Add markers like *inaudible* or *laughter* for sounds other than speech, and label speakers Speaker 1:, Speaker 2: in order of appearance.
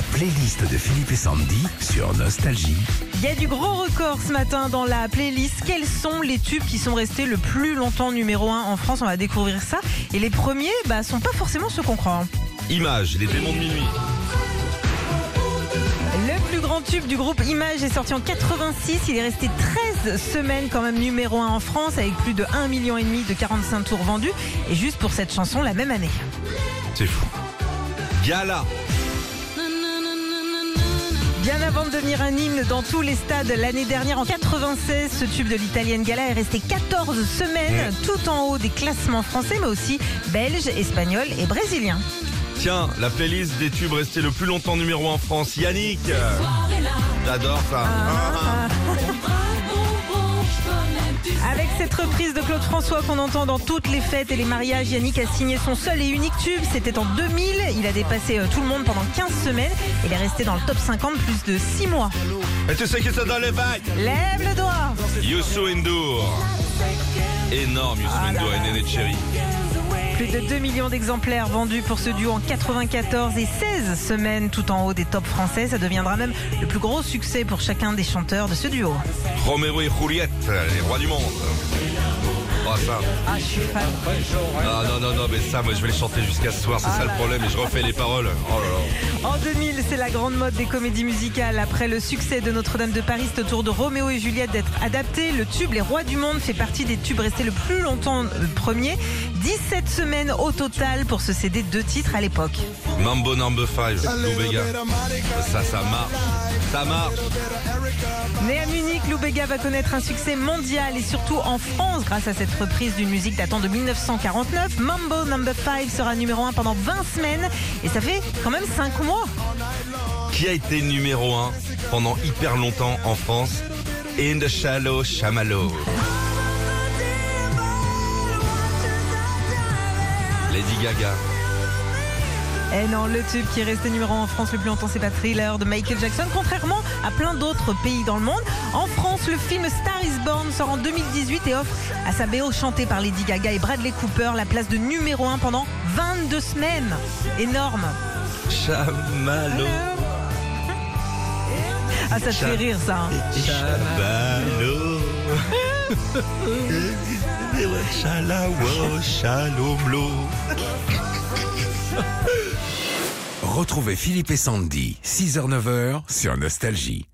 Speaker 1: La playlist de Philippe et Sandy sur Nostalgie.
Speaker 2: Il y a du gros record ce matin dans la playlist. Quels sont les tubes qui sont restés le plus longtemps numéro 1 en France? On va découvrir ça. Et les premiers, bah, sont pas forcément ceux qu'on croit. hein.
Speaker 3: Image, les démons de minuit.
Speaker 2: Le plus grand tube du groupe Image est sorti en 86. Il est resté 13 semaines quand même numéro 1 en France avec plus de 1,5 million et demi de 45 tours vendus. Et juste pour cette chanson la même année.
Speaker 3: C'est fou. Gala.
Speaker 2: Bien avant de devenir un hymne dans tous les stades l'année dernière, en 96, ce tube de l'italienne Gala est resté 14 semaines tout en haut des classements français, mais aussi belges, espagnols et brésiliens.
Speaker 3: Tiens, la playlist des tubes restés le plus longtemps numéro 1 en France. Yannick. J'adore ça.
Speaker 2: Ah. *laughs* Avec cette reprise de Claude François qu'on entend dans toutes les fêtes et les mariages, Yannick a signé son seul et unique tube. C'était en 2000. Il a dépassé euh, tout le monde pendant 15 semaines. Il est resté dans le top 50 plus de 6 mois.
Speaker 3: Et tu sais qui c'est dans les vagues
Speaker 2: Lève le doigt
Speaker 3: Youssou N'Dour. Énorme Youssou N'Dour et Néné Cherry.
Speaker 2: Plus de 2 millions d'exemplaires vendus pour ce duo en 94 et 16 semaines tout en haut des tops français. Ça deviendra même le plus gros succès pour chacun des chanteurs de ce duo.
Speaker 3: Roméo et Juliette, les rois du monde. Oh ça.
Speaker 2: Ah, je suis fan.
Speaker 3: Ah non, non, non, mais ça, moi je vais le chanter jusqu'à ce soir, c'est ça le problème, et je refais les paroles. Oh là là.
Speaker 2: En 2000, c'est la grande mode des comédies musicales. Après le succès de Notre-Dame de Paris, c'est au tour de Roméo et Juliette d'être adapté. Le tube Les Rois du Monde fait partie des tubes restés le plus longtemps euh, premier. 17 semaines au total pour ce CD deux titres à l'époque.
Speaker 3: Mambo number 5, Lou Bega. Ça, ça marche. Ça marche.
Speaker 2: Né à Munich, Lou Bega va connaître un succès mondial et surtout en France grâce à cette reprise d'une musique datant de 1949. Mambo Number 5 sera numéro 1 pendant 20 semaines et ça fait quand même 5 mois.
Speaker 3: Qui a été numéro 1 pendant hyper longtemps en France? In the shallow chamallow. Lady Gaga.
Speaker 2: Eh non, le tube qui est resté numéro 1 en France le plus longtemps, c'est pas Thriller de Michael Jackson, contrairement à plein d'autres pays dans le monde. En France, le film Star is Born sort en 2018 et offre à sa BO chantée par Lady Gaga et Bradley Cooper la place de numéro 1 pendant 22 semaines. Énorme.
Speaker 3: Chamallow.
Speaker 2: Ah, ça te fait rire, ça. hein?
Speaker 3: Chamallow. *laughs* Chalawo, chalomlo.
Speaker 1: Retrouvez Philippe et Sandy, 6h-9h sur Nostalgie.